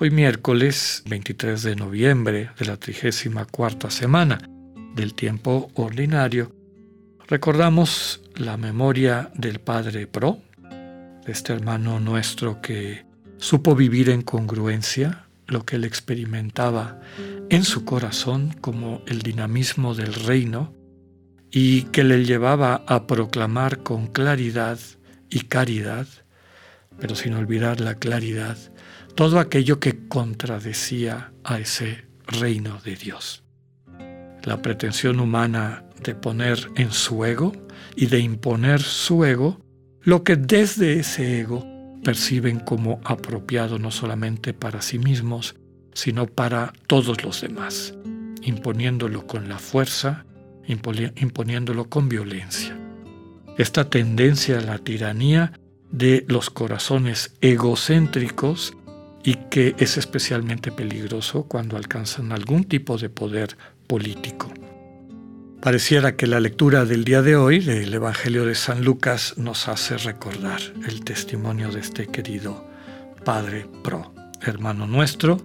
Hoy miércoles 23 de noviembre de la 34 semana del tiempo ordinario, recordamos la memoria del Padre Pro, de este hermano nuestro que supo vivir en congruencia lo que él experimentaba en su corazón como el dinamismo del reino y que le llevaba a proclamar con claridad y caridad, pero sin olvidar la claridad, todo aquello que contradecía a ese reino de Dios. La pretensión humana de poner en su ego y de imponer su ego lo que desde ese ego perciben como apropiado no solamente para sí mismos, sino para todos los demás, imponiéndolo con la fuerza, imponiéndolo con violencia esta tendencia a la tiranía de los corazones egocéntricos y que es especialmente peligroso cuando alcanzan algún tipo de poder político. Pareciera que la lectura del día de hoy del Evangelio de San Lucas nos hace recordar el testimonio de este querido Padre Pro, hermano nuestro,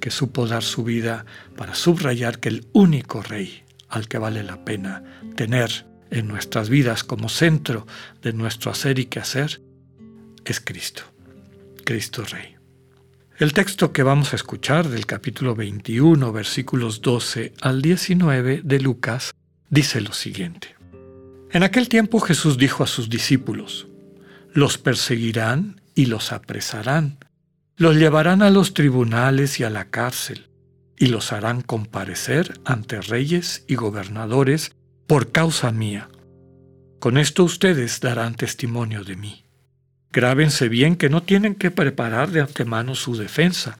que supo dar su vida para subrayar que el único rey al que vale la pena tener en nuestras vidas como centro de nuestro hacer y quehacer es Cristo, Cristo Rey. El texto que vamos a escuchar del capítulo 21, versículos 12 al 19 de Lucas, dice lo siguiente. En aquel tiempo Jesús dijo a sus discípulos, los perseguirán y los apresarán, los llevarán a los tribunales y a la cárcel, y los harán comparecer ante reyes y gobernadores por causa mía. Con esto ustedes darán testimonio de mí. Grábense bien que no tienen que preparar de antemano su defensa,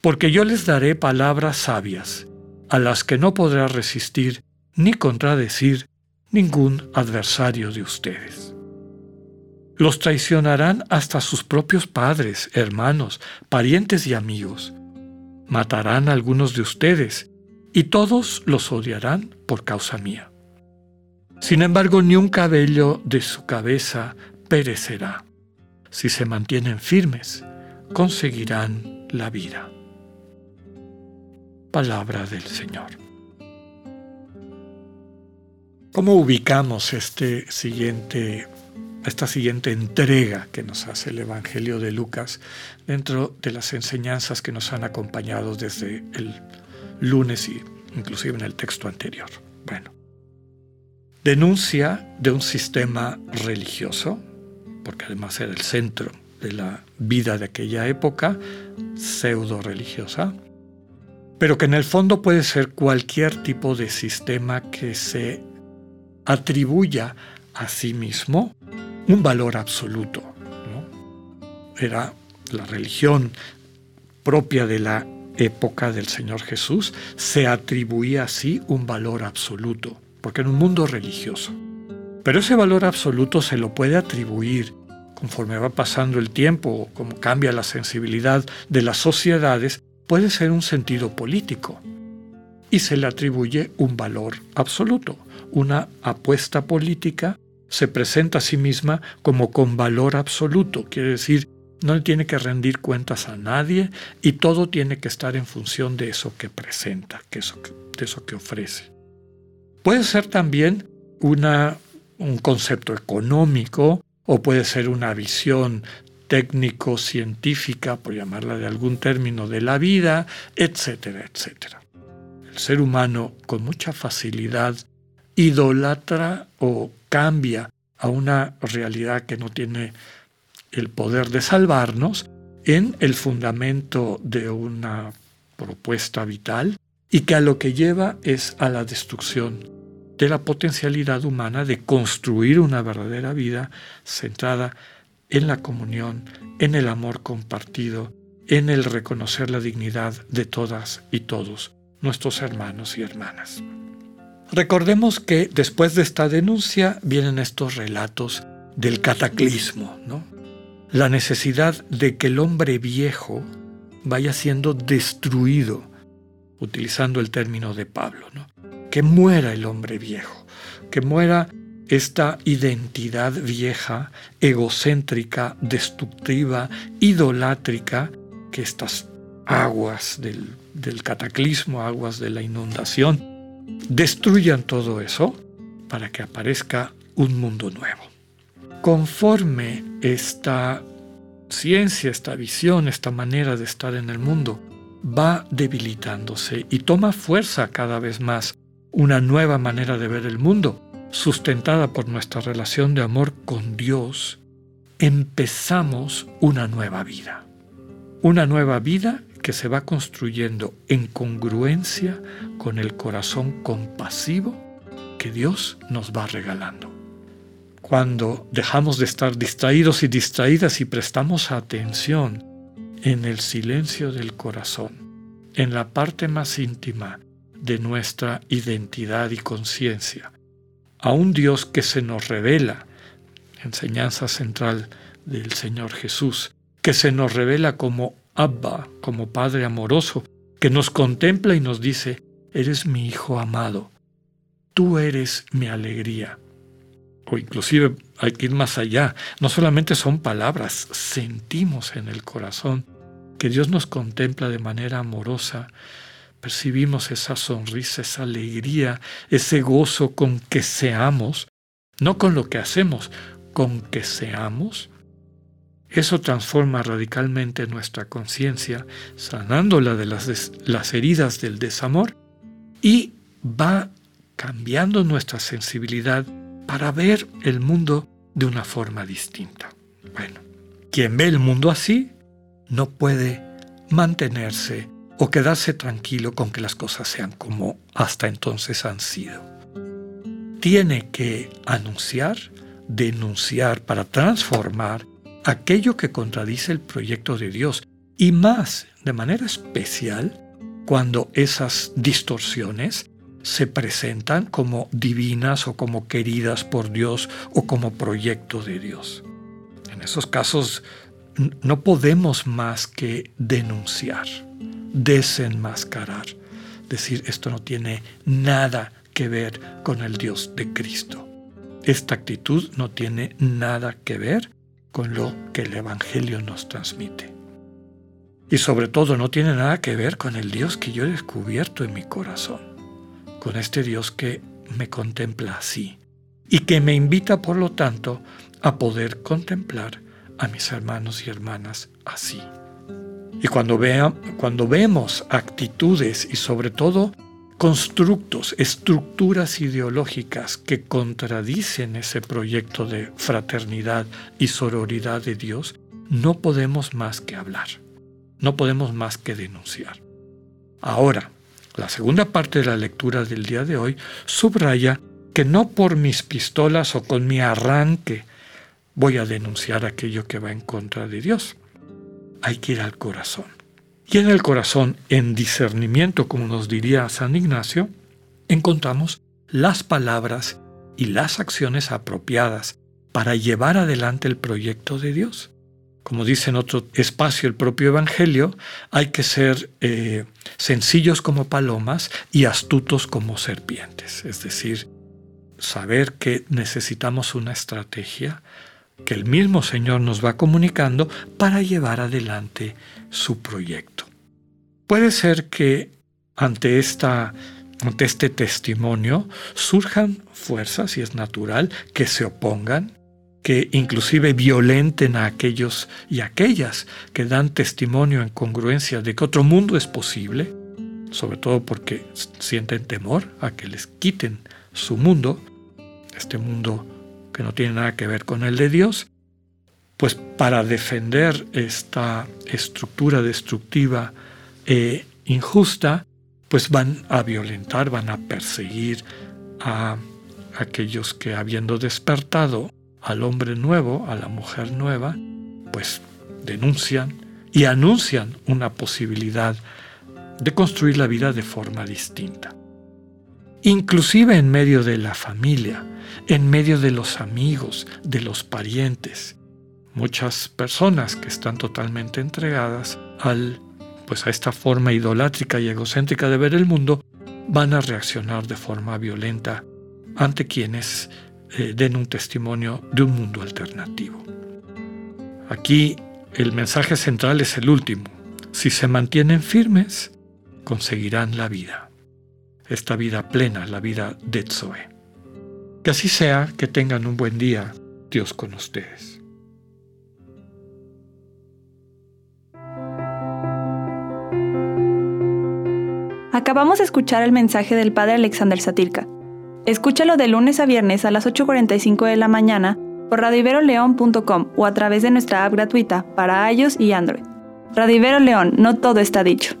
porque yo les daré palabras sabias, a las que no podrá resistir ni contradecir ningún adversario de ustedes. Los traicionarán hasta sus propios padres, hermanos, parientes y amigos. Matarán a algunos de ustedes, y todos los odiarán por causa mía. Sin embargo, ni un cabello de su cabeza perecerá. Si se mantienen firmes, conseguirán la vida. Palabra del Señor. ¿Cómo ubicamos este siguiente, esta siguiente entrega que nos hace el Evangelio de Lucas dentro de las enseñanzas que nos han acompañado desde el lunes y inclusive en el texto anterior? Bueno, denuncia de un sistema religioso, porque además era el centro de la vida de aquella época, pseudo religiosa, pero que en el fondo puede ser cualquier tipo de sistema que se atribuya a sí mismo un valor absoluto. Era la religión propia de la época del Señor Jesús, se atribuía así un valor absoluto porque en un mundo religioso. Pero ese valor absoluto se lo puede atribuir conforme va pasando el tiempo o como cambia la sensibilidad de las sociedades, puede ser un sentido político. Y se le atribuye un valor absoluto. Una apuesta política se presenta a sí misma como con valor absoluto, quiere decir, no le tiene que rendir cuentas a nadie y todo tiene que estar en función de eso que presenta, de eso que ofrece. Puede ser también una, un concepto económico o puede ser una visión técnico-científica, por llamarla de algún término, de la vida, etcétera, etcétera. El ser humano con mucha facilidad idolatra o cambia a una realidad que no tiene el poder de salvarnos en el fundamento de una propuesta vital y que a lo que lleva es a la destrucción de la potencialidad humana de construir una verdadera vida centrada en la comunión, en el amor compartido, en el reconocer la dignidad de todas y todos nuestros hermanos y hermanas. Recordemos que después de esta denuncia vienen estos relatos del cataclismo, ¿no? La necesidad de que el hombre viejo vaya siendo destruido, utilizando el término de Pablo, ¿no? Que muera el hombre viejo, que muera esta identidad vieja, egocéntrica, destructiva, idolátrica, que estas aguas del, del cataclismo, aguas de la inundación, destruyan todo eso para que aparezca un mundo nuevo. Conforme esta ciencia, esta visión, esta manera de estar en el mundo va debilitándose y toma fuerza cada vez más una nueva manera de ver el mundo, sustentada por nuestra relación de amor con Dios, empezamos una nueva vida. Una nueva vida que se va construyendo en congruencia con el corazón compasivo que Dios nos va regalando. Cuando dejamos de estar distraídos y distraídas y prestamos atención en el silencio del corazón, en la parte más íntima de nuestra identidad y conciencia, a un Dios que se nos revela, enseñanza central del Señor Jesús, que se nos revela como Abba, como Padre amoroso, que nos contempla y nos dice, eres mi Hijo amado, tú eres mi alegría. O inclusive hay que ir más allá, no solamente son palabras, sentimos en el corazón que Dios nos contempla de manera amorosa, percibimos esa sonrisa, esa alegría, ese gozo con que seamos, no con lo que hacemos, con que seamos, eso transforma radicalmente nuestra conciencia, sanándola de las, las, heridas del desamor y va cambiando nuestra sensibilidad para ver el mundo de una forma distinta. Bueno, quien ve el mundo así no puede mantenerse o quedarse tranquilo con que las cosas sean como hasta entonces han sido. Tiene que anunciar, denunciar para transformar aquello que contradice el proyecto de Dios y más de manera especial cuando esas distorsiones se presentan como divinas o como queridas por Dios o como proyecto de Dios. En esos casos no podemos más que denunciar desenmascarar, decir esto no tiene nada que ver con el Dios de Cristo. Esta actitud no tiene nada que ver con lo que el Evangelio nos transmite. Y sobre todo no tiene nada que ver con el Dios que yo he descubierto en mi corazón, con este Dios que me contempla así y que me invita, por lo tanto, a poder contemplar a mis hermanos y hermanas así. Y cuando, cuando vemos actitudes y sobre todo constructos, estructuras ideológicas que contradicen ese proyecto de fraternidad y sororidad de Dios, no podemos más que hablar, no podemos más que denunciar. Ahora, la segunda parte de la lectura del día de hoy subraya que no por mis pistolas o con mi arranque voy a denunciar aquello que va en contra de Dios hay que ir al corazón. Y en el corazón, en discernimiento, como nos diría San Ignacio, encontramos las palabras y las acciones apropiadas para llevar adelante el proyecto de Dios. Como dice en otro espacio el propio Evangelio, hay que ser eh, sencillos como palomas y astutos como serpientes. Es decir, saber que necesitamos una estrategia, que el mismo Señor nos va comunicando para llevar adelante su proyecto. Puede ser que ante, esta, ante este testimonio surjan fuerzas, y es natural, que se opongan, que inclusive violenten a aquellos y aquellas que dan testimonio en congruencia de que otro mundo es posible, sobre todo porque sienten temor a que les quiten su mundo, este mundo que no tiene nada que ver con el de Dios, pues para defender esta estructura destructiva e injusta, pues van a violentar, van a perseguir a aquellos que habiendo despertado al hombre nuevo, a la mujer nueva, pues denuncian y anuncian una posibilidad de construir la vida de forma distinta. Inclusive en medio de la familia, en medio de los amigos, de los parientes. Muchas personas que están totalmente entregadas al pues a esta forma idolátrica y egocéntrica de ver el mundo van a reaccionar de forma violenta ante quienes eh, den un testimonio de un mundo alternativo. Aquí el mensaje central es el último. Si se mantienen firmes, conseguirán la vida. Esta vida plena, la vida de Zoe. Que así sea, que tengan un buen día, Dios con ustedes. Acabamos de escuchar el mensaje del Padre Alexander Satirka. Escúchalo de lunes a viernes a las 8.45 de la mañana por radiveroleón.com o a través de nuestra app gratuita para iOS y Android. Radivero León, no todo está dicho.